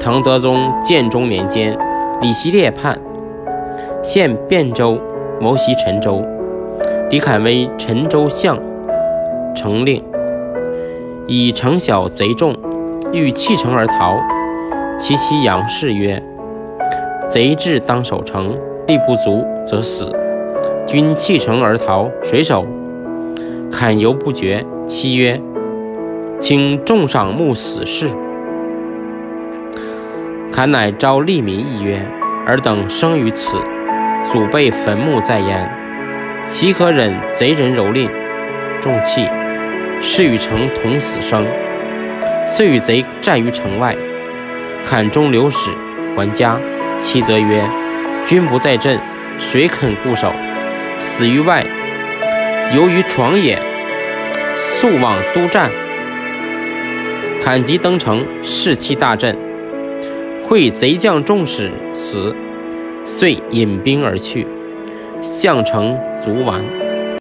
唐德宗建中年间，李希烈叛，献汴州，谋袭陈州。李侃为陈州相，城令，以城小贼众，欲弃城而逃。其妻杨氏曰：“贼至当守城，力不足则死。君弃城而逃，谁守？”侃犹不决，妻曰：“请重赏目死士。”侃乃召利民议曰：“尔等生于此，祖辈坟墓在焉。”岂可忍贼人蹂躏？众气，誓与城同死生。遂与贼战于城外。坎中流矢还家。妻则曰：“君不在阵，谁肯固守？死于外，犹于床也。速往督战。”坎即登城，士气大振。会贼将众使死，遂引兵而去。项城卒完。